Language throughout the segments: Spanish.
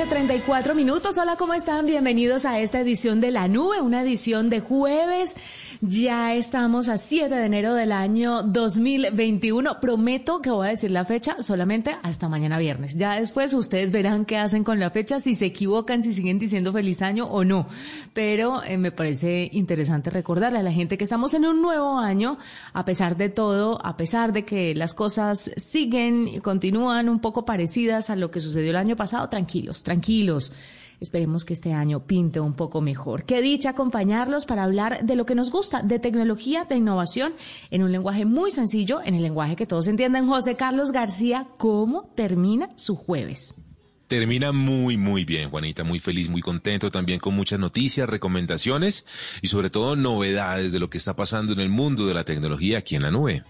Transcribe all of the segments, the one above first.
Noche, 34 minutos. Hola, ¿cómo están? Bienvenidos a esta edición de La Nube, una edición de jueves. Ya estamos a 7 de enero del año 2021. Prometo que voy a decir la fecha solamente hasta mañana viernes. Ya después ustedes verán qué hacen con la fecha, si se equivocan, si siguen diciendo feliz año o no. Pero eh, me parece interesante recordarle a la gente que estamos en un nuevo año, a pesar de todo, a pesar de que las cosas siguen y continúan un poco parecidas a lo que sucedió el año pasado, tranquilos, tranquilos. Esperemos que este año pinte un poco mejor. Qué dicha acompañarlos para hablar de lo que nos gusta, de tecnología, de innovación, en un lenguaje muy sencillo, en el lenguaje que todos entienden. José Carlos García, ¿cómo termina su jueves? Termina muy, muy bien, Juanita, muy feliz, muy contento, también con muchas noticias, recomendaciones y sobre todo novedades de lo que está pasando en el mundo de la tecnología aquí en la nube.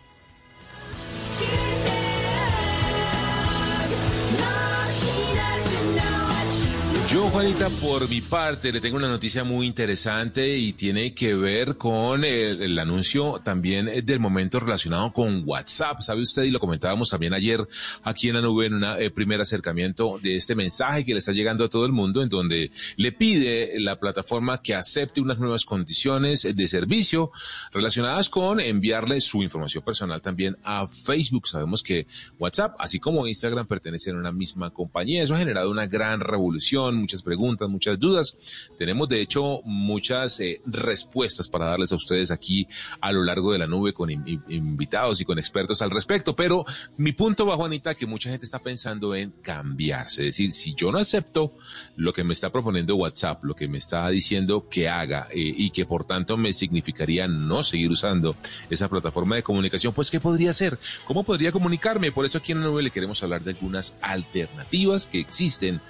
Yo, Juanita, por mi parte, le tengo una noticia muy interesante y tiene que ver con el, anuncio también eh, del momento relacionado con WhatsApp. ¿Sabe usted? Y lo comentábamos también ayer aquí en la nube en un primer acercamiento de este mensaje que le está llegando a todo el mundo, en donde le pide la plataforma que acepte unas nuevas condiciones de servicio relacionadas con enviarle su información personal también a Facebook. Sabemos que WhatsApp, así como Instagram, pertenecen a una misma compañía. Eso ha generado una gran revolución muchas preguntas, muchas dudas. Tenemos, de hecho, muchas eh, respuestas para darles a ustedes aquí a lo largo de la nube con in- in- invitados y con expertos al respecto. Pero mi punto va, Juanita, que mucha gente está pensando en cambiarse. Es decir, si yo no acepto lo que me está proponiendo WhatsApp, lo que me está diciendo que haga eh, y que por tanto me significaría no seguir usando esa plataforma de comunicación, pues ¿qué podría hacer? ¿Cómo podría comunicarme? Por eso aquí en la nube le queremos hablar de algunas alternativas que existen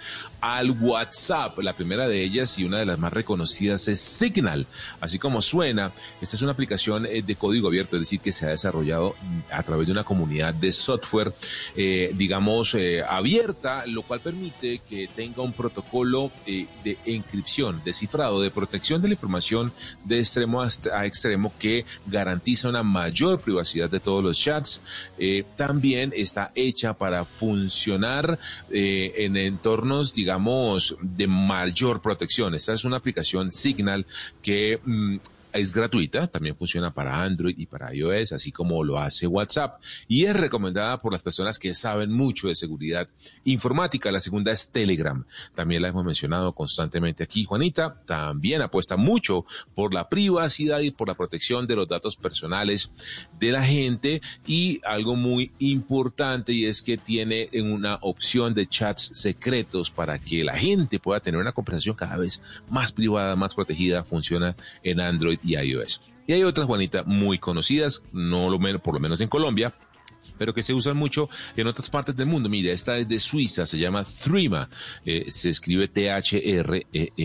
al WhatsApp. La primera de ellas y una de las más reconocidas es Signal. Así como suena, esta es una aplicación eh, de código abierto, es decir, que se ha desarrollado mm, a través de una comunidad de software, eh, digamos, eh, abierta, lo cual permite que tenga un protocolo eh, de encripción, de cifrado, de protección de la información de extremo a extremo que garantiza una mayor privacidad de todos los chats. Eh, también está hecha para funcionar en entornos, digamos, de mayor protección. Esta es una aplicación Signal que mm, es gratuita, también funciona para Android y para iOS, así como lo hace WhatsApp, y es recomendada por las personas que saben mucho de seguridad informática. La segunda es Telegram, también la hemos mencionado constantemente aquí. Juanita. También apuesta mucho por la privacidad y por la protección de los datos personales de la gente. Y algo muy importante y es que tiene una opción de chats secretos para que la gente pueda tener una conversación cada vez más privada, más protegida, funciona en Android y iOS. Y hay otras, Juanita, muy conocidas, no lo menos, por lo menos en Colombia, pero que se usan mucho en otras partes del mundo. Mira, esta es de Suiza, se llama Threema, eh, se escribe T-H-R-E-M-A.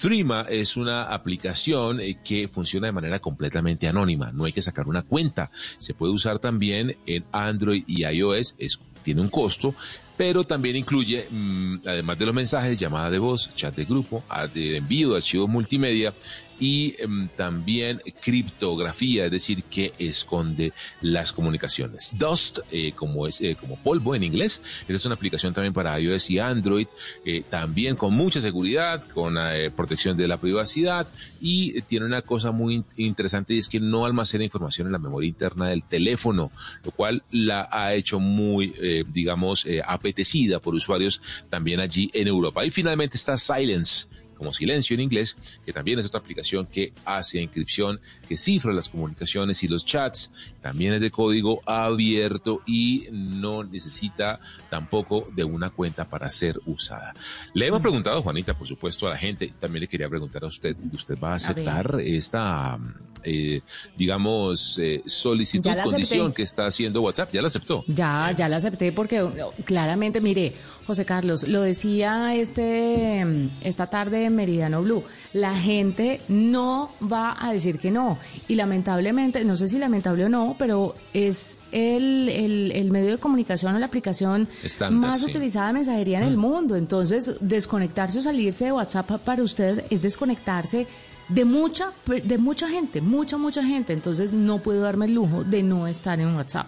Threema es una aplicación eh, que funciona de manera completamente anónima, no hay que sacar una cuenta. Se puede usar también en Android y iOS, tiene un costo, pero también incluye, mm, además de los mensajes, llamada de voz, chat de grupo, envío de archivos multimedia y em, también criptografía, es decir, que esconde las comunicaciones. Dust, eh, como es eh, como polvo en inglés, esa es una aplicación también para iOS y Android, eh, también con mucha seguridad, con eh, protección de la privacidad y tiene una cosa muy in- interesante y es que no almacena información en la memoria interna del teléfono, lo cual la ha hecho muy, digamos, apetecida por usuarios también allí en Europa. Y finalmente está Silence como silencio en inglés, que también es otra aplicación que hace encripción, que cifra las comunicaciones y los chats, también es de código abierto y no necesita tampoco de una cuenta para ser usada. Le hemos preguntado, Juanita, por supuesto, a la gente, también le quería preguntar a usted, ¿usted va a aceptar esta, eh, digamos, eh, solicitud, acepté. condición que está haciendo WhatsApp? ¿Ya la aceptó? Ya, ya la acepté porque oh, claramente, mire, José Carlos, lo decía este mm, esta tarde en Meridiano Blue, la gente no va a decir que no. Y lamentablemente, no sé si lamentable o no, pero es el, el, el medio de comunicación o la aplicación más sí. Mm. utilizada de mensajería en el mundo. Entonces, desconectarse o salirse de WhatsApp para usted es desconectarse de mucha, de mucha gente, mucha, mucha gente. Entonces, no puedo darme el lujo de no estar en WhatsApp.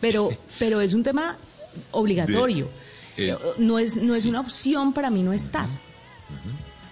Pero, pero es un tema obligatorio. De- eh, no es, no es sí. una opción para mí no estar.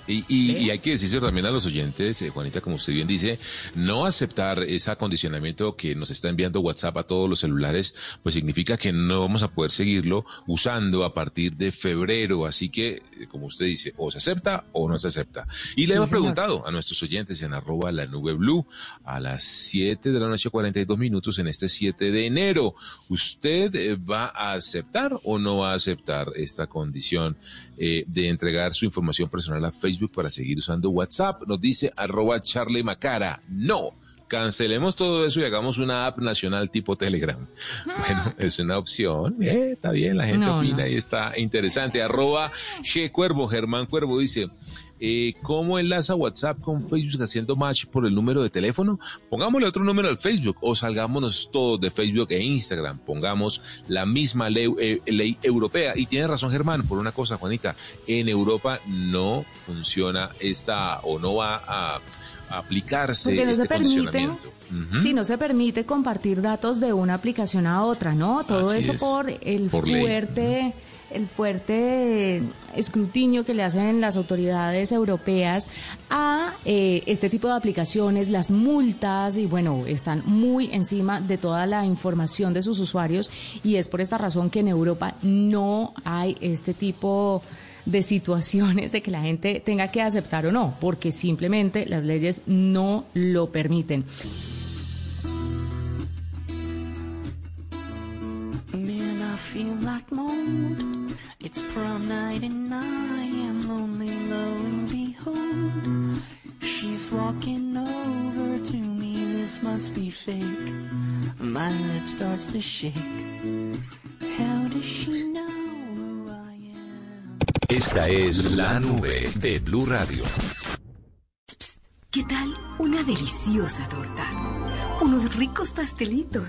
Y, y- y hay que decirse también a los oyentes, eh, Juanita, como usted bien dice, no aceptar ese acondicionamiento que nos está enviando WhatsApp a todos los celulares, pues significa que no vamos a poder seguirlo usando a partir de febrero. Así que, eh, como usted dice, o se acepta o no se acepta. Y le Sí, hemos señor. preguntado a nuestros oyentes en arroba la nube blue a las 7 de la noche 42 minutos en este 7 de enero. ¿Usted eh, va a aceptar o no va a aceptar esta condición eh, de entregar su información personal a Facebook para seguir usando WhatsApp? Nos dice arroba Charlie Macara. No. Cancelemos todo eso y hagamos una app nacional tipo Telegram. Bueno, es una opción. Eh, está bien, la gente No, opina no. y está interesante. Arroba G Cuervo, Germán Cuervo dice, eh, ¿cómo enlaza WhatsApp con Facebook haciendo match por el número de teléfono? Pongámosle otro número al Facebook o salgámonos todos de Facebook e Instagram. Pongamos la misma ley, eh, ley europea. Y tiene razón Germán por una cosa, Juanita. En Europa no funciona esta o no va a aplicarse Porque no este se permite, sí, no se permite compartir datos de una aplicación a otra, ¿no? Todo Así eso es, por el por ley. El fuerte escrutinio que le hacen las autoridades europeas a eh, este tipo de aplicaciones, las multas y bueno, están muy encima de toda la información de sus usuarios y es por esta razón que en Europa no hay este tipo de situaciones de que la gente tenga que aceptar o no, porque simplemente las leyes no lo permiten. Like mold. It's prom night and I am lonely, lo and behold. She's walking over to me, this must be fake. My lip starts to shake. How does she know who I am? Esta es la nube de Blue Radio. ¿Qué tal una deliciosa torta? Unos ricos pastelitos,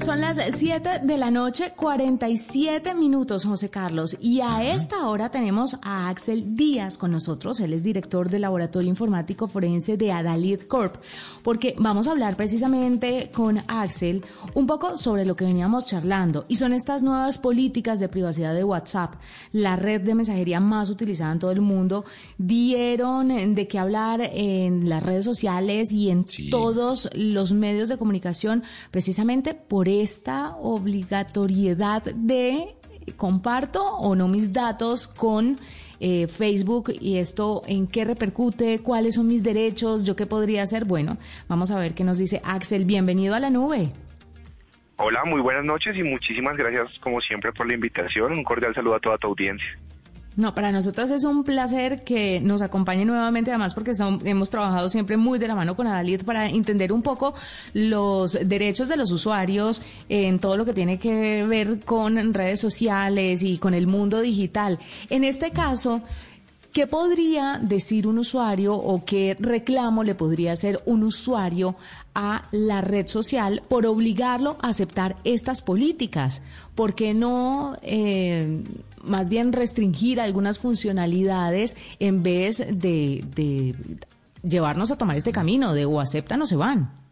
Son las 7 de la noche, 47 minutos, José Carlos. Y a esta hora tenemos a Axel Díaz con nosotros. Él es director del Laboratorio Informático Forense de Adalid Corp. Porque vamos a hablar precisamente con Axel un poco sobre lo que veníamos charlando. Y son estas nuevas políticas de privacidad de WhatsApp, la red de mensajería más utilizada en todo el mundo. Dieron de qué hablar en las redes sociales y en todos los medios de comunicación precisamente por esta obligatoriedad de comparto o no mis datos con eh, Facebook y esto en qué repercute, cuáles son mis derechos, yo qué podría hacer. Bueno, vamos a ver qué nos dice Axel. Bienvenido a la nube. Hola, muy buenas noches y muchísimas gracias como siempre por la invitación. Un cordial saludo a toda tu audiencia. No, para nosotros es un placer que nos acompañe nuevamente, además porque son- hemos trabajado siempre muy de la mano con Adalid para entender un poco los derechos de los usuarios en todo lo que tiene que ver con redes sociales y con el mundo digital. En este caso, ¿Qué podría decir un usuario o qué reclamo le podría hacer un usuario a la red social por obligarlo a aceptar estas políticas? ¿Por qué no eh, más bien restringir algunas funcionalidades en vez de, de llevarnos a tomar este camino de o aceptan o se van?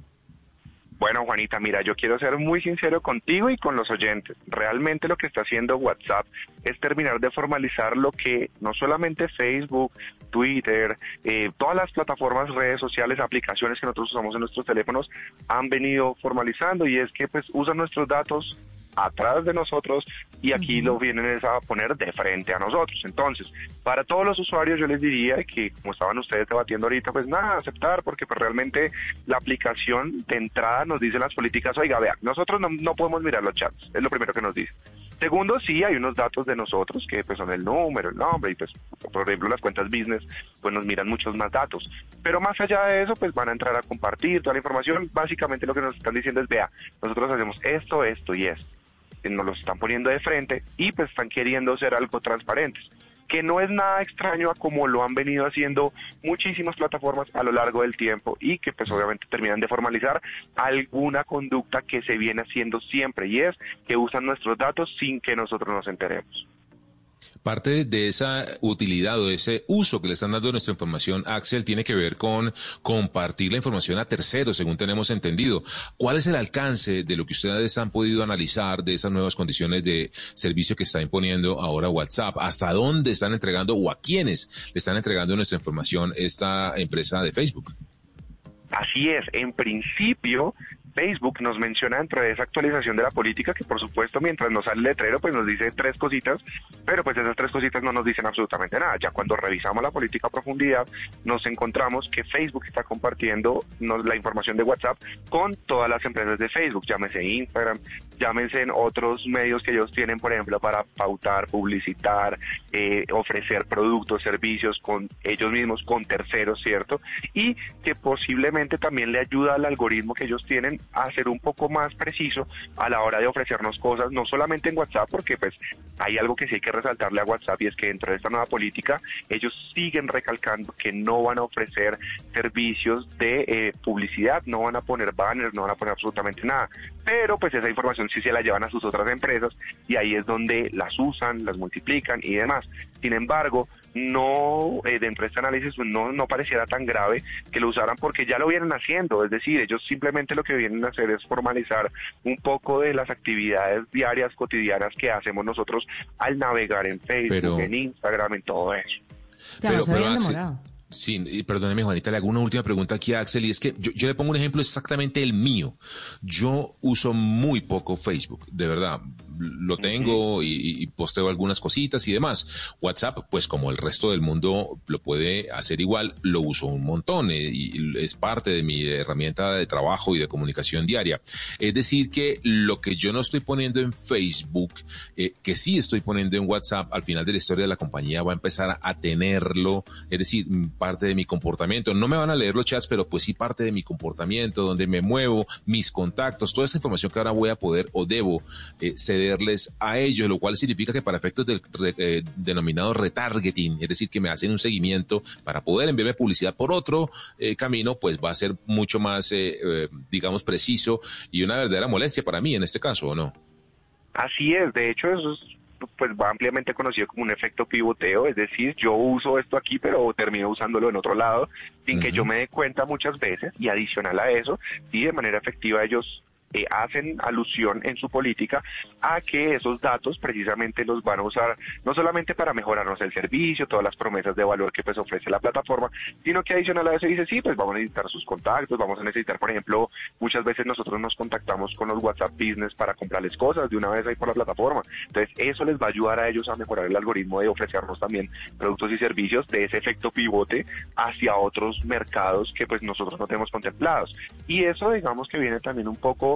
Bueno, Juanita, mira, yo quiero ser muy sincero contigo y con los oyentes. Realmente lo que está haciendo WhatsApp es terminar de formalizar lo que no solamente Facebook, Twitter, eh, todas las plataformas, redes sociales, aplicaciones que nosotros usamos en nuestros teléfonos han venido formalizando y es que pues usan nuestros datos atrás de nosotros y aquí lo vienen a poner de frente a nosotros. Entonces, para todos los usuarios yo les diría que como estaban ustedes debatiendo ahorita, pues nada, aceptar, porque pues realmente la aplicación de entrada nos dice las políticas, oiga, vea, nosotros no, no podemos mirar los chats, es lo primero que nos dice. Segundo, sí, hay unos datos de nosotros que pues son el número, el nombre y pues por ejemplo las cuentas business pues nos miran muchos más datos. Pero más allá de eso pues van a entrar a compartir toda la información. Básicamente lo que nos están diciendo es, vea, nosotros hacemos esto, esto y esto. Nos lo están poniendo de frente y pues están queriendo ser algo transparentes que no es nada extraño a como lo han venido haciendo muchísimas plataformas a lo largo del tiempo y que pues obviamente terminan de formalizar alguna conducta que se viene haciendo siempre y es que usan nuestros datos sin que nosotros nos enteremos. Parte de esa utilidad o de ese uso que le están dando nuestra información, Axel, tiene que ver con compartir la información a terceros, según tenemos entendido. ¿Cuál es el alcance de lo que ustedes han podido analizar de esas nuevas condiciones de servicio que está imponiendo ahora WhatsApp? ¿Hasta dónde están entregando o a quiénes le están entregando nuestra información esta empresa de Facebook? Así es, en principio Facebook nos menciona dentro de esa actualización de la política que por supuesto mientras nos sale el letrero pues nos dice tres cositas, pero pues esas tres cositas no nos dicen absolutamente nada. Ya cuando revisamos la política a profundidad nos encontramos que Facebook está compartiendo la información de WhatsApp con todas las empresas de Facebook, llámese Instagram, llámense en otros medios que ellos tienen, por ejemplo, para pautar, publicitar, eh, ofrecer productos, servicios con ellos mismos, con terceros, ¿cierto? Y que posiblemente también le ayuda al algoritmo que ellos tienen a ser un poco más preciso a la hora de ofrecernos cosas, no solamente en WhatsApp, porque pues hay algo que sí hay que resaltarle a WhatsApp y es que dentro de esta nueva política ellos siguen recalcando que no van a ofrecer servicios de eh, publicidad, no van a poner banners, no van a poner absolutamente nada. Pero pues esa información sí se la llevan a sus otras empresas y ahí es donde las usan, las multiplican y demás. Sin embargo, no eh, dentro de este análisis no, no pareciera tan grave que lo usaran porque ya lo vienen haciendo, es decir, ellos simplemente lo que vienen a hacer es formalizar un poco de las actividades diarias, cotidianas que hacemos nosotros al navegar en Facebook, Pero- en Instagram, en todo eso. Claro, se habían Axel, demorado. Sí, y perdóneme Juanita, le hago una última pregunta aquí a Axel y es que yo, yo le pongo un ejemplo exactamente el mío. Yo uso muy poco Facebook, de verdad. Lo tengo y, y posteo algunas cositas y demás. WhatsApp, pues como el resto del mundo lo puede hacer igual, lo uso un montón eh, y es parte de mi herramienta de trabajo y de comunicación diaria. Es decir, que lo que yo no estoy poniendo en Facebook, eh, que sí estoy poniendo en WhatsApp, al final de la historia de la compañía va a empezar a tenerlo, es decir, mm, parte de mi comportamiento. No me van a leer los chats, pero pues sí parte de mi comportamiento, donde me muevo, mis contactos, toda esa información que ahora voy a poder o debo eh, cederles a ellos, lo cual significa que para efectos del re- eh, denominado retargeting, es decir, que me hacen un seguimiento para poder enviarme publicidad por otro eh, camino, pues va a ser mucho más, eh, eh, digamos, preciso y una verdadera molestia para mí en este caso, ¿o no? Así es, de hecho eso es pues va ampliamente conocido como un efecto pivoteo, es decir, yo uso esto aquí pero termino usándolo en otro lado sin que yo me dé cuenta muchas veces y adicional a eso, sí de manera efectiva ellos eh, hacen alusión en su política a que esos datos precisamente los van a usar no solamente para mejorarnos el servicio, todas las promesas de valor que pues ofrece la plataforma, sino que adicional a eso dice, sí, pues vamos a necesitar sus contactos, vamos a necesitar, por ejemplo, muchas veces nosotros nos contactamos con los WhatsApp Business para comprarles cosas de una vez ahí por la plataforma. Entonces, eso les va a ayudar a ellos a mejorar el algoritmo de ofrecernos también productos y servicios de ese efecto pivote hacia otros mercados que pues nosotros no tenemos contemplados. Y eso digamos que viene también un poco,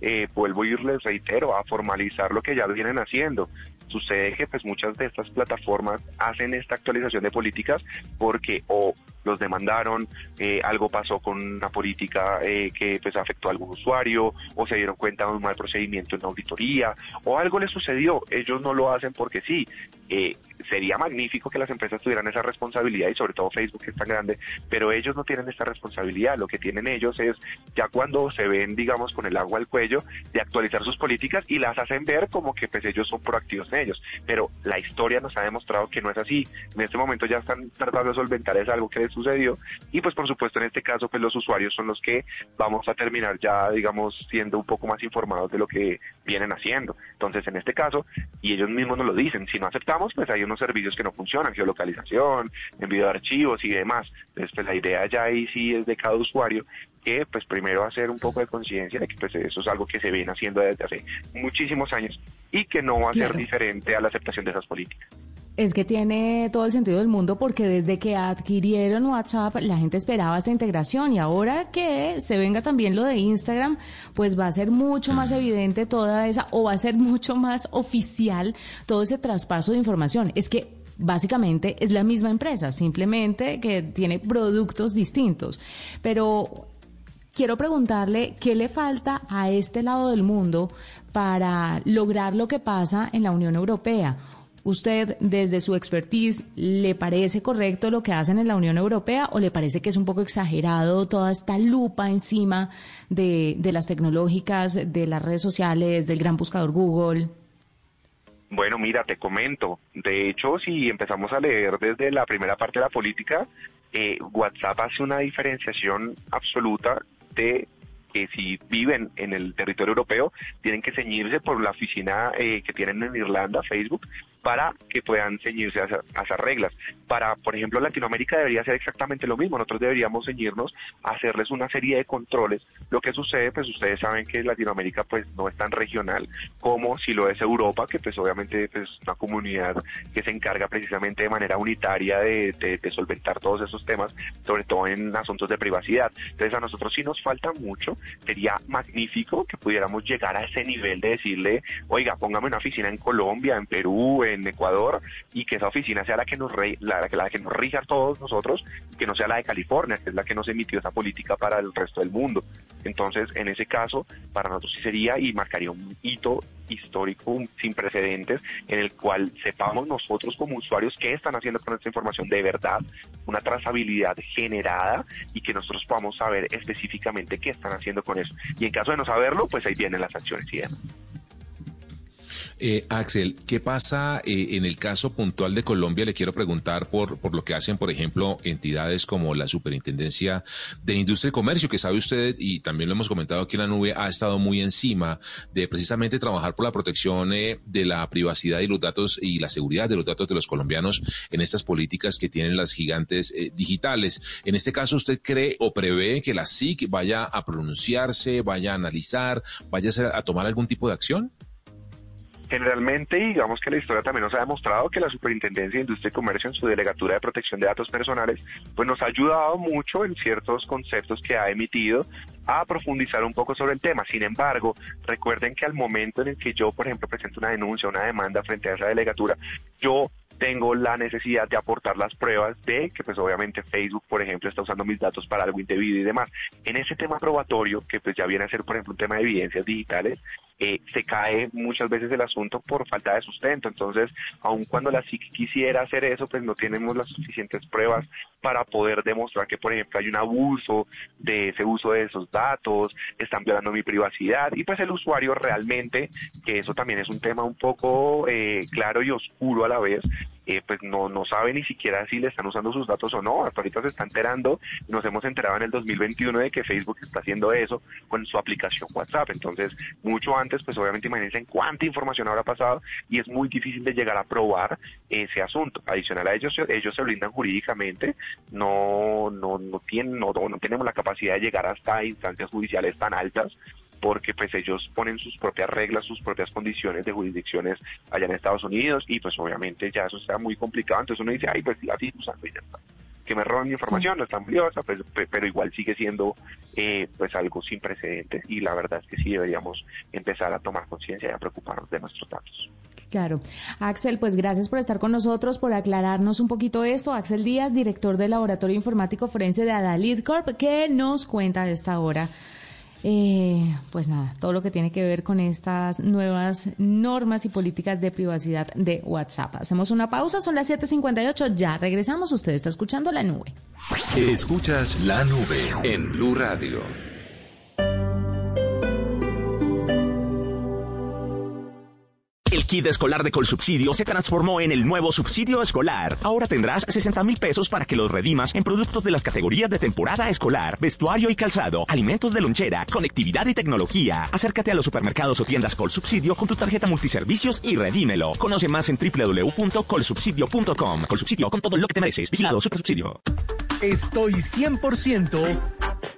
eh, vuelvo y les reitero, a formalizar lo que ya vienen haciendo. Sucede que pues muchas de estas plataformas hacen esta actualización de políticas porque o los demandaron, eh, algo pasó con una política eh, que pues afectó a algún usuario, o se dieron cuenta de un mal procedimiento en la auditoría, o algo les sucedió. Ellos no lo hacen porque sí. Eh, sería magnífico que las empresas tuvieran esa responsabilidad y sobre todo Facebook que es tan grande, pero ellos no tienen esta responsabilidad. Lo que tienen ellos es ya cuando se ven, digamos, con el agua al cuello, de actualizar sus políticas y las hacen ver como que pues ellos son proactivos en ellos. Pero la historia nos ha demostrado que no es así. En este momento ya están tratando de solventar es algo que les sucedió y pues por supuesto en este caso pues los usuarios son los que vamos a terminar ya, digamos, siendo un poco más informados de lo que vienen haciendo. Entonces en este caso, y ellos mismos nos lo dicen, si no aceptamos, pues hay unos servicios que no funcionan, geolocalización, envío de archivos y demás. Entonces, pues la idea ya ahí sí es de cada usuario que pues primero hacer un poco de conciencia de que pues eso es algo que se viene haciendo desde hace muchísimos años y que no va a Claro. ser diferente a la aceptación de esas políticas. Es que tiene todo el sentido del mundo porque desde que adquirieron WhatsApp la gente esperaba esta integración y ahora que se venga también lo de Instagram, pues va a ser mucho más evidente toda esa o va a ser mucho más oficial todo ese traspaso de información. Es que básicamente es la misma empresa, simplemente que tiene productos distintos. Pero quiero preguntarle qué le falta a este lado del mundo para lograr lo que pasa en la Unión Europea. ¿Usted, desde su expertise, le parece correcto lo que hacen en la Unión Europea o le parece que es un poco exagerado toda esta lupa encima de, de las tecnológicas, de las redes sociales, del gran buscador Google? Bueno, mira, te comento. De hecho, si empezamos a leer desde la primera parte de la política, eh, WhatsApp hace una diferenciación absoluta que si viven en el territorio europeo, tienen que ceñirse por la oficina eh, que tienen en Irlanda, Facebook, para que puedan ceñirse a, a esas reglas. Para, por ejemplo, Latinoamérica debería ser exactamente lo mismo. Nosotros deberíamos ceñirnos a hacerles una serie de controles. Lo que sucede, pues ustedes saben que Latinoamérica pues no es tan regional como si lo es Europa, que pues obviamente pues una comunidad que se encarga precisamente de manera unitaria de- de solventar todos esos temas, sobre todo en asuntos de privacidad. Entonces a nosotros sí nos falta mucho. Sería magnífico que pudiéramos llegar a ese nivel de decirle, oiga, póngame una oficina en Colombia, en Perú, en Ecuador, y que esa oficina sea la que nos re- la, la que nos rija a todos nosotros, que no sea la de California, que es la que nos emitió esa política para el resto del mundo. Entonces, en ese caso, para nosotros sí sería y marcaría un hito histórico sin precedentes en el cual sepamos nosotros como usuarios qué están haciendo con esta información de verdad, una trazabilidad generada y que nosotros podamos saber específicamente qué están haciendo con eso. Y en caso de no saberlo, pues ahí vienen las acciones y demás. Eh, Axel, ¿qué pasa eh, en el caso puntual de Colombia? Le quiero preguntar por, por lo que hacen, por ejemplo, entidades como la Superintendencia de Industria y Comercio, que sabe usted, y también lo hemos comentado aquí en la nube, ha estado muy encima de precisamente trabajar por la protección eh, de la privacidad y los datos y la seguridad de los datos de los colombianos en estas políticas que tienen las gigantes eh, digitales. En este caso, ¿usted cree o prevé que la SIC vaya a pronunciarse, vaya a analizar, vaya a, a tomar algún tipo de acción? Generalmente, digamos que la historia también nos ha demostrado que la Superintendencia de Industria y Comercio en su delegatura de protección de datos personales, pues nos ha ayudado mucho en ciertos conceptos que ha emitido a profundizar un poco sobre el tema. Sin embargo, recuerden que al momento en el que yo, por ejemplo, presento una denuncia, una demanda frente a esa delegatura, yo tengo la necesidad de aportar las pruebas de que pues obviamente Facebook, por ejemplo, está usando mis datos para algo indebido y demás. En ese tema probatorio, que pues ya viene a ser, por ejemplo, un tema de evidencias digitales, eh, se cae muchas veces el asunto por falta de sustento. Entonces, aun cuando la SIC quisiera hacer eso, pues no tenemos las suficientes pruebas para poder demostrar que, por ejemplo, hay un abuso de ese uso de esos datos, están violando mi privacidad y pues el usuario realmente, que eso también es un tema un poco eh, claro y oscuro a la vez, eh, pues no, no sabe ni siquiera si le están usando sus datos o no. Hasta ahorita se está enterando, nos hemos enterado en el 2021 de que Facebook está haciendo eso con su aplicación WhatsApp. Entonces, mucho antes, pues obviamente imagínense en cuánta información habrá pasado y es muy difícil de llegar a probar ese asunto. Adicional a ellos, ellos se blindan jurídicamente, no, no, no tienen, no, no tenemos la capacidad de llegar hasta instancias judiciales tan altas porque pues ellos ponen sus propias reglas, sus propias condiciones de jurisdicciones allá en Estados Unidos y pues obviamente ya eso está muy complicado, entonces uno dice, ay, pues sigo usando y ya está. Que me roban mi información, no es tan valiosa, pues, pe- pero igual sigue siendo eh, pues algo sin precedentes y la verdad es que sí deberíamos empezar a tomar conciencia y a preocuparnos de nuestros datos. Claro. Axel, pues gracias por estar con nosotros, por aclararnos un poquito esto. Axel Díaz, director del Laboratorio Informático Forense de Adalid Corp, que nos cuenta a esta hora. Eh, pues nada, todo lo que tiene que ver con estas nuevas normas y políticas de privacidad de WhatsApp. Hacemos una pausa, son las 7:58, ya regresamos. Usted está escuchando la nube. Escuchas la nube en Blue Radio. Kit escolar de Colsubsidio se transformó en el nuevo subsidio escolar. Ahora tendrás 60 mil pesos para que los redimas en productos de las categorías de temporada escolar, vestuario y calzado, alimentos de lonchera, conectividad y tecnología. Acércate a los supermercados o tiendas Colsubsidio con tu tarjeta multiservicios y redímelo. Conoce más en www.colsubsidio.com. Colsubsidio con todo lo que te mereces. Vigilado Supersubsidio. Estoy 100%.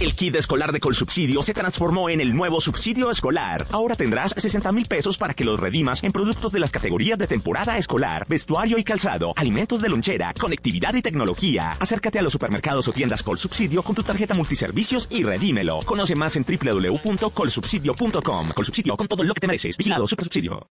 El kit escolar de Colsubsidio se transformó en el nuevo subsidio escolar. Ahora tendrás 60 mil pesos para que los redimas en productos de las categorías de temporada escolar, vestuario y calzado, alimentos de lonchera, conectividad y tecnología. Acércate a los supermercados o tiendas Colsubsidio con tu tarjeta multiservicios y redímelo. Conoce más en www.colsubsidio.com. Colsubsidio con todo lo que te mereces. Vigilado Supersubsidio.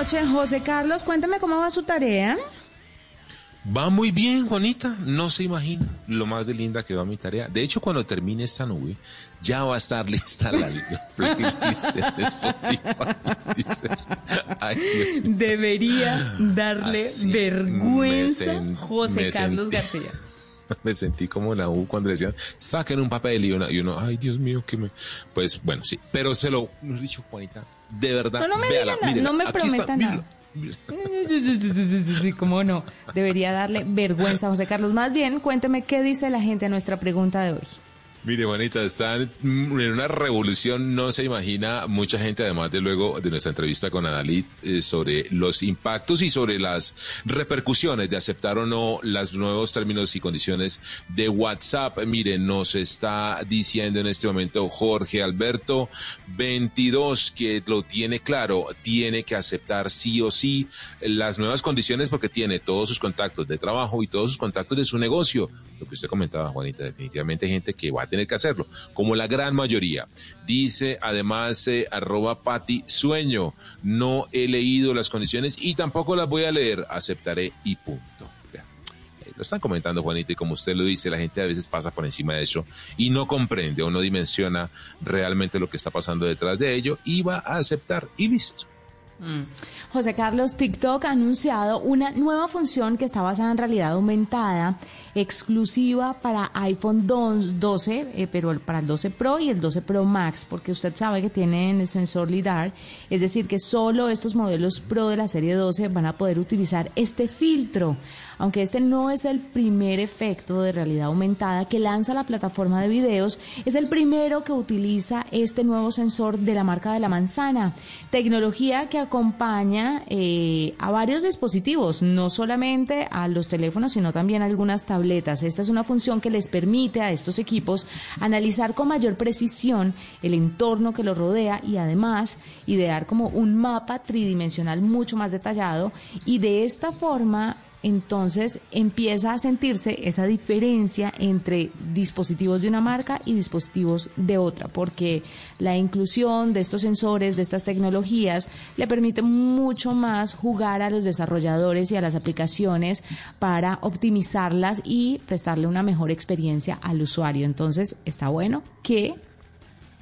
Noche. José Carlos, cuéntame cómo va su tarea. Va muy bien, Juanita. No se imagina lo más de linda que va mi tarea. De hecho, cuando termine esta nube, ya va a estar lista la playlist Spotify. Ay. Debería darle Así vergüenza sen- José Carlos sentí. García. me sentí como la U cuando decían, saquen un papel y uno, y uno ay Dios mío, que me... Pues bueno, sí, pero se lo he dicho, Juanita, de verdad. No, no me véala, diga nada, mírela, no me aquí prometa está, nada. ¿Cómo no? Debería darle vergüenza, José Carlos. Más bien, cuénteme qué dice la gente a nuestra pregunta de hoy. Mire, Juanita, están en una revolución, no se imagina mucha gente, además de luego de nuestra entrevista con Adalid, eh, sobre los impactos y sobre las repercusiones de aceptar o no los nuevos términos y condiciones de WhatsApp. Mire, nos está diciendo en este momento Jorge Alberto 22 que lo tiene claro, tiene que aceptar sí o sí las nuevas condiciones porque tiene todos sus contactos de trabajo y todos sus contactos de su negocio. Lo que usted comentaba, Juanita, definitivamente gente que tener que hacerlo, como la gran mayoría. Dice además eh, arroba Pati Sueño, no he leído las condiciones y tampoco las voy a leer, aceptaré y punto. Eh, Lo están comentando, Juanita, y como usted lo dice, la gente a veces pasa por encima de eso y no comprende o no dimensiona realmente lo que está pasando detrás de ello y va a aceptar y listo. Mm. José Carlos, TikTok ha anunciado una nueva función que está basada en realidad aumentada, exclusiva para iPhone 12, eh, pero para el 12 Pro y el 12 Pro Max, porque usted sabe que tienen el sensor LIDAR, es decir, que solo estos modelos Pro de la serie 12 van a poder utilizar este filtro. Aunque este no es el primer efecto de realidad aumentada que lanza la plataforma de videos, es el primero que utiliza este nuevo sensor de la marca de la manzana, tecnología que acompaña eh, a varios dispositivos, no solamente a los teléfonos, sino también a algunas tabletas. Esta es una función que les permite a estos equipos analizar con mayor precisión el entorno que los rodea y además idear como un mapa tridimensional mucho más detallado y de esta forma entonces empieza a sentirse esa diferencia entre dispositivos de una marca y dispositivos de otra, porque la inclusión de estos sensores, de estas tecnologías, le permite mucho más jugar a los desarrolladores y a las aplicaciones para optimizarlas y prestarle una mejor experiencia al usuario. Entonces está bueno que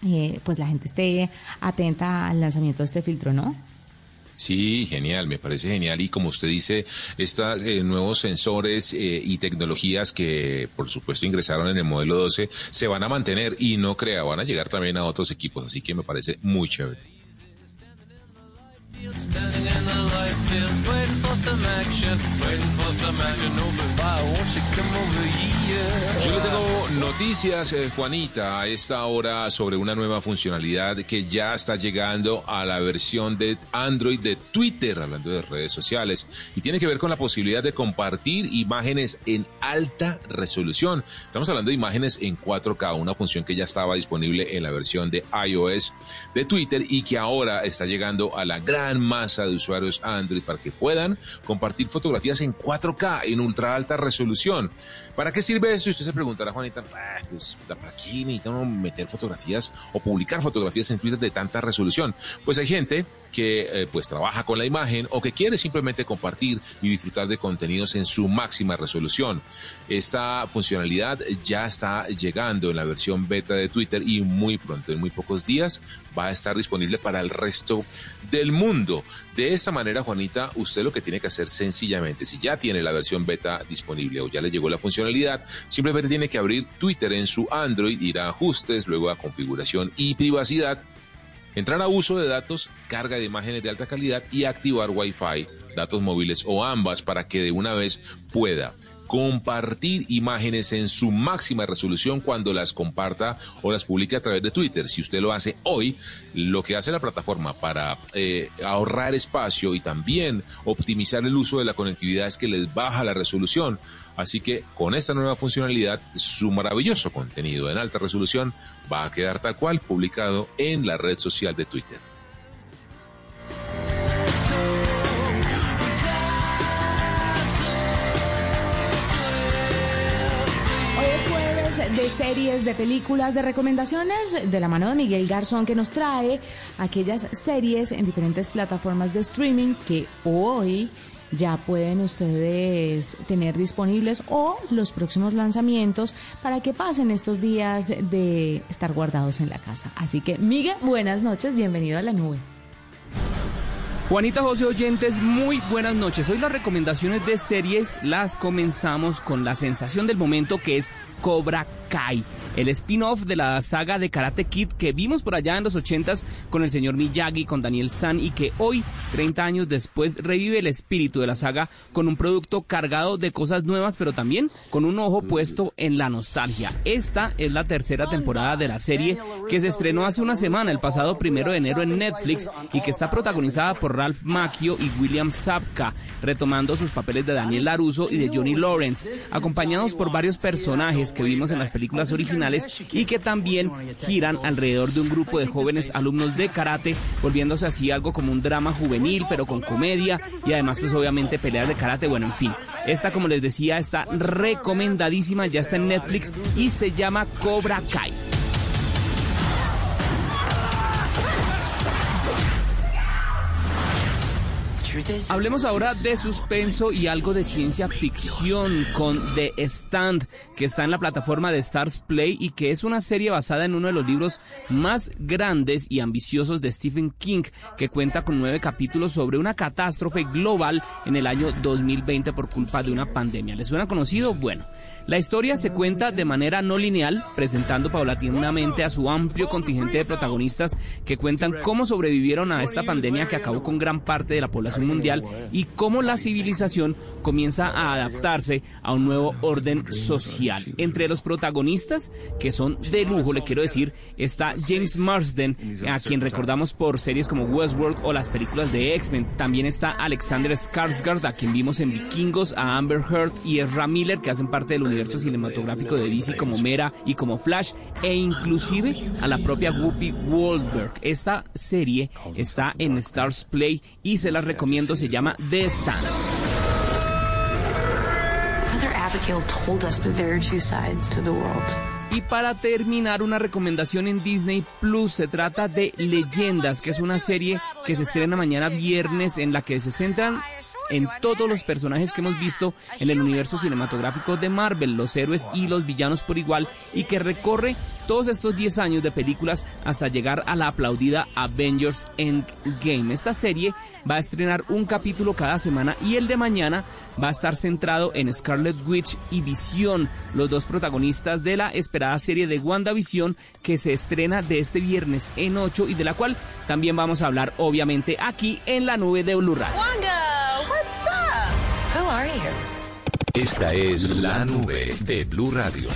eh, pues la gente esté atenta al lanzamiento de este filtro, ¿no? Sí, genial, me parece genial. Y como usted dice, estos nuevos sensores eh, y tecnologías que, por supuesto, ingresaron en el modelo 12, se van a mantener y no crea, van a llegar también a otros equipos. Así que me parece muy chévere. Yo le tengo noticias, eh, Juanita, a esta hora sobre una nueva funcionalidad que ya está llegando a la versión de Android de Twitter, hablando de redes sociales, y tiene que ver con la posibilidad de compartir imágenes en alta resolución. Estamos hablando de imágenes en 4K, una función que ya estaba disponible en la versión de iOS de Twitter y que ahora está llegando a la gran masa de usuarios Android para que puedan compartir fotografías en 4K, en ultra alta resolución. ¿Para qué sirve eso? Y usted se preguntará, Juanita, ah, pues ¿para qué necesita meter fotografías o publicar fotografías en Twitter de tanta resolución? Pues hay gente que eh, pues trabaja con la imagen o que quiere simplemente compartir y disfrutar de contenidos en su máxima resolución. Esta funcionalidad ya está llegando en la versión beta de Twitter y muy pronto, en muy pocos días, va a estar disponible para el resto del mundo. De esta manera, Juanita, usted lo que tiene que hacer sencillamente, si ya tiene la versión beta disponible o ya le llegó la funcionalidad, simplemente tiene que abrir Twitter en su Android, ir a ajustes, luego a configuración y privacidad, entrar a uso de datos, carga de imágenes de alta calidad y activar Wi-Fi, datos móviles o ambas para que de una vez pueda compartir imágenes en su máxima resolución cuando las comparta o las publique a través de Twitter. Si usted lo hace hoy, lo que hace la plataforma para eh, ahorrar espacio y también optimizar el uso de la conectividad es que les baja la resolución. Así que con esta nueva funcionalidad, su maravilloso contenido en alta resolución va a quedar tal cual publicado en la red social de Twitter. De series, de películas, de recomendaciones de la mano de Miguel Garzón que nos trae aquellas series en diferentes plataformas de streaming que hoy ya pueden ustedes tener disponibles o los próximos lanzamientos para que pasen estos días de estar guardados en la casa. Así que, Miguel, buenas noches, bienvenido a la nube. Juanita José Oyentes, muy buenas noches. Hoy las recomendaciones de series las comenzamos con la sensación del momento que es Cobra Kai, el spin-off de la saga de Karate Kid que vimos por allá en los 80s con el señor Miyagi, con Daniel San y que hoy, 30 años después, revive el espíritu de la saga con un producto cargado de cosas nuevas, pero también con un ojo puesto en la nostalgia. Esta es la tercera temporada de la serie que se estrenó hace una semana, el pasado primero de enero en Netflix y que está protagonizada por Ralph Macchio y William Zabka, retomando sus papeles de Daniel LaRusso y de Johnny Lawrence, acompañados por varios personajes que vimos en las películas originales y que también giran alrededor de un grupo de jóvenes alumnos de karate, volviéndose así algo como un drama juvenil, pero con comedia y además pues obviamente peleas de karate, bueno, en fin. Esta, como les decía, está recomendadísima, ya está en Netflix y se llama Cobra Kai. Hablemos ahora de suspenso y algo de ciencia ficción con The Stand, que está en la plataforma de Stars Play y que es una serie basada en uno de los libros más grandes y ambiciosos de Stephen King, que cuenta con nueve capítulos sobre una catástrofe global en el año 2020 por culpa de una pandemia. ¿Les suena conocido? Bueno, la historia se cuenta de manera no lineal, presentando paulatinamente a su amplio contingente de protagonistas que cuentan cómo sobrevivieron a esta pandemia que acabó con gran parte de la población mundial y cómo la civilización comienza a adaptarse a un nuevo orden social. Entre los protagonistas, que son de lujo, le quiero decir, está James Marsden, a quien recordamos por series como Westworld o las películas de X-Men. También está Alexander Skarsgård, a quien vimos en Vikingos, a Amber Heard y Ezra Miller, que hacen parte del universo cinematográfico de DC como Mera y como Flash, e inclusive a la propia Whoopi Goldberg. Esta serie está en Stars Play y se las recomiendo se llama The Stand. Mother Abigail told us that there are two sides to the world. Y para terminar, una recomendación en Disney Plus. Se trata de Leyendas, que es una serie que se estrena mañana viernes en la que se centran en todos los personajes que hemos visto en el universo cinematográfico de Marvel, los héroes y los villanos por igual, y que recorre todos estos 10 años de películas hasta llegar a la aplaudida Avengers Endgame. Esta serie va a estrenar un capítulo cada semana y el de mañana va a estar centrado en Scarlet Witch y Visión, los dos protagonistas de la esperada serie de WandaVision que se estrena de este viernes en 8 y de la cual también vamos a hablar obviamente aquí en la nube de Blue Radio. Wanda, what's up? Who are you? Esta es la nube de Blue Radio.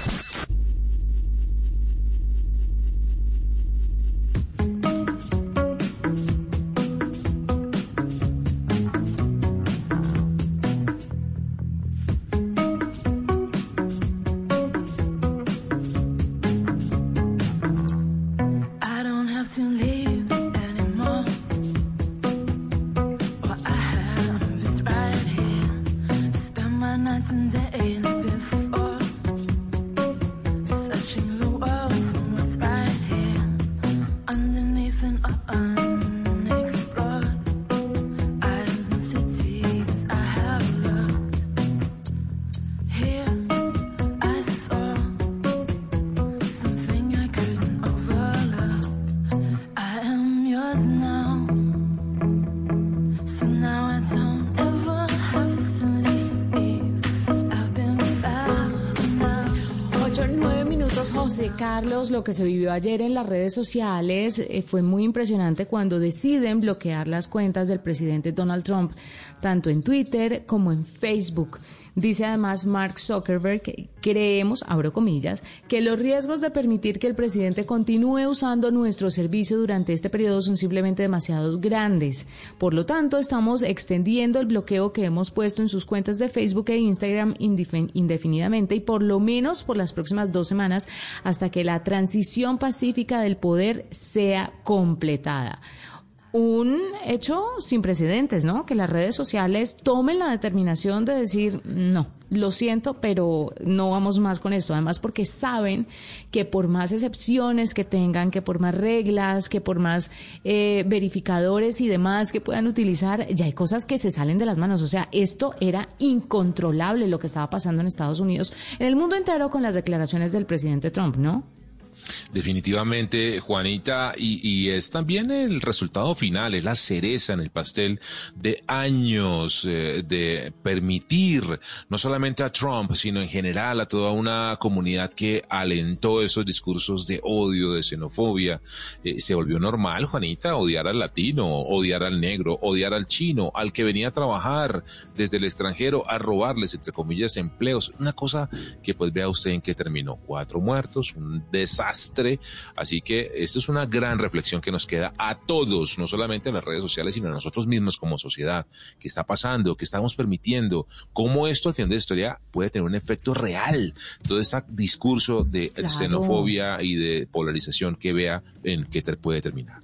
Lo que se vivió ayer en las redes sociales eh, fue muy impresionante cuando deciden bloquear las cuentas del presidente Donald Trump, tanto en Twitter como en Facebook. Dice además Mark Zuckerberg que creemos, abro comillas, que los riesgos de permitir que el presidente continúe usando nuestro servicio durante este periodo son simplemente demasiados grandes. Por lo tanto, estamos extendiendo el bloqueo que hemos puesto en sus cuentas de Facebook e Instagram indefinidamente y por lo menos por las próximas dos semanas hasta que la transición pacífica del poder sea completada un hecho sin precedentes, ¿no? Que las redes sociales tomen la determinación de decir, no, lo siento, pero no vamos más con esto. Además, porque saben que por más excepciones que tengan, que por más reglas, que por más eh, verificadores y demás que puedan utilizar, ya hay cosas que se salen de las manos. O sea, esto era incontrolable lo que estaba pasando en Estados Unidos, en el mundo entero con las declaraciones del presidente Trump, ¿no? Definitivamente, Juanita, y, es también el resultado final, es la cereza en el pastel de años eh, de permitir no solamente a Trump, sino en general a toda una comunidad que alentó esos discursos de odio, de xenofobia. Eh, se volvió normal, Juanita, odiar al latino, odiar al negro, odiar al chino, al que venía a trabajar desde el extranjero, a robarles, entre comillas, empleos. Una cosa que pues vea usted en qué terminó. Cuatro muertos, un desastre Así que esto es una gran reflexión que nos queda a todos, no solamente en las redes sociales, sino a nosotros mismos como sociedad. ¿Qué está pasando? ¿Qué estamos permitiendo? ¿Cómo esto al final de la historia puede tener un efecto real? Todo este discurso de Claro. xenofobia y de polarización que vea en qué te puede terminar.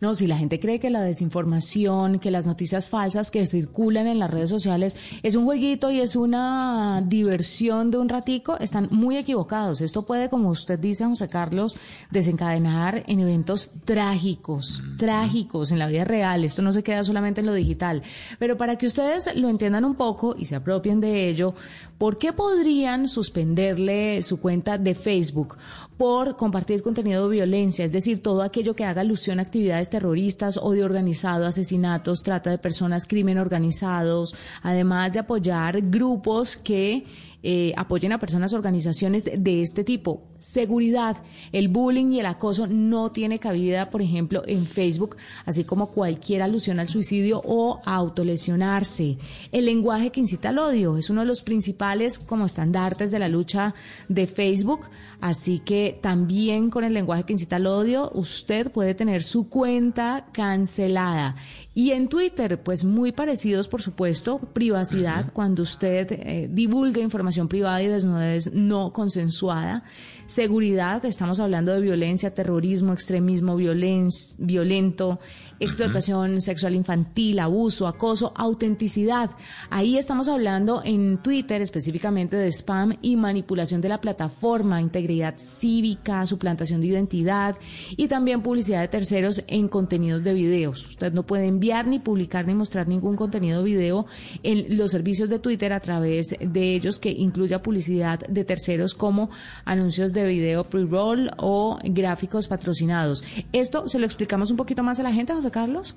No, si la gente cree que la desinformación, que las noticias falsas que circulan en las redes sociales es un jueguito y es una diversión de un ratico, están muy equivocados. Esto puede, como usted dice, José Carlos, desencadenar en eventos trágicos, trágicos en la vida real. Esto no se queda solamente en lo digital. Pero para que ustedes lo entiendan un poco y se apropien de ello, ¿por qué podrían suspenderle su cuenta de Facebook? Por compartir contenido de violencia, es decir, todo aquello que haga alusión a actividades terroristas, odio organizado, asesinatos, trata de personas, crimen organizados, además de apoyar grupos que eh, apoyen a personas, organizaciones de, este tipo. Seguridad, el bullying y el acoso no tiene cabida, por ejemplo, en Facebook, así como cualquier alusión al suicidio o autolesionarse. El lenguaje que incita al odio es uno de los principales como estandartes de la lucha de Facebook, así que también con el lenguaje que incita al odio, usted puede tener su cuenta cancelada. Y en Twitter, pues muy parecidos, por supuesto, privacidad, cuando usted eh, divulga información privada y desnudez no consensuada. Seguridad, estamos hablando de violencia, terrorismo, extremismo violen violento, explotación sexual infantil, abuso, acoso, autenticidad. Ahí estamos hablando en Twitter específicamente de spam y manipulación de la plataforma, integridad cívica, suplantación de identidad y también publicidad de terceros en contenidos de videos. Usted no puede enviar ni publicar ni mostrar ningún contenido video en los servicios de Twitter a través de ellos que incluya publicidad de terceros como anuncios de video pre-roll o gráficos patrocinados. Esto se lo explicamos un poquito más a la gente, Carlos.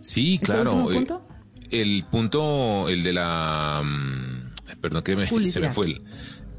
Sí, ¿Este claro. eh, punto? el punto, el de la... mm, Perdón que me, se me fue el...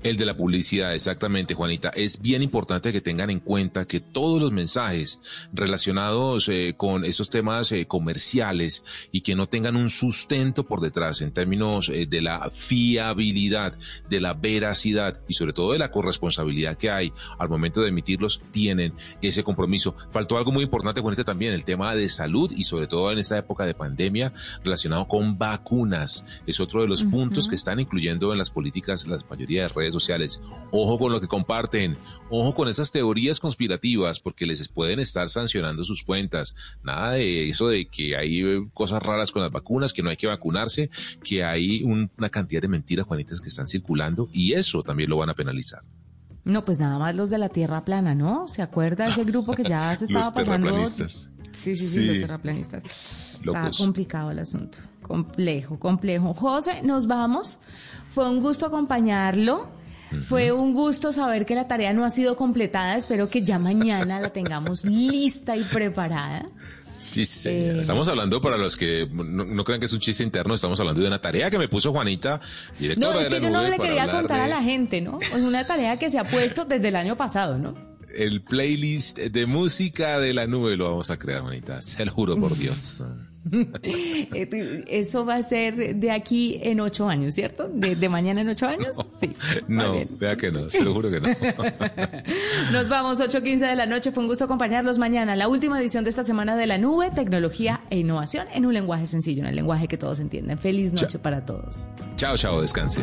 El de la publicidad, exactamente, Juanita. Es bien importante que tengan en cuenta que todos los mensajes relacionados eh, con esos temas eh, comerciales y que no tengan un sustento por detrás en términos eh, de la fiabilidad, de la veracidad y sobre todo de la corresponsabilidad que hay al momento de emitirlos, tienen ese compromiso. Faltó algo muy importante, Juanita, también, el tema de salud y sobre todo en esta época de pandemia relacionado con vacunas. Es otro de los puntos que están incluyendo en las políticas la mayoría de redes sociales. Ojo con lo que comparten, ojo con esas teorías conspirativas, porque les pueden estar sancionando sus cuentas. Nada de eso de que hay eh, cosas raras con las vacunas, que no hay que vacunarse, que hay un- una cantidad de mentiras, Juanitas, que están circulando y eso también lo van a penalizar. No, pues nada más los de la Tierra plana, ¿no? ¿Se acuerda ese grupo que ya se estaba Los pasando? terraplanistas. Sí, sí, sí, Sí. los terraplanistas. Está Locos. complicado el asunto. Complejo, complejo. José, nos vamos. Fue un gusto acompañarlo. Fue un gusto saber que la tarea no ha sido completada. Espero que ya mañana la tengamos lista y preparada. Sí, sí. Eh. Estamos hablando, para los que no, no crean que es un chiste interno, estamos hablando de una tarea que me puso Juanita, No, directora es de que la yo no le quería contar a la gente, ¿no? Es una tarea que se ha puesto desde el año pasado, ¿no? el playlist de música de la nube lo vamos a crear, Juanita. Se lo juro por Dios. Eso va a ser de aquí en ocho años, ¿cierto? De, de mañana en ocho años. Sí. No, vea que no, se lo juro que no. Nos vamos, 8.15 de la noche. Fue un gusto acompañarlos mañana. La última edición de esta semana de la nube, tecnología e innovación en un lenguaje sencillo, en el lenguaje que todos entienden. Feliz noche para todos. chao, chao, descanse.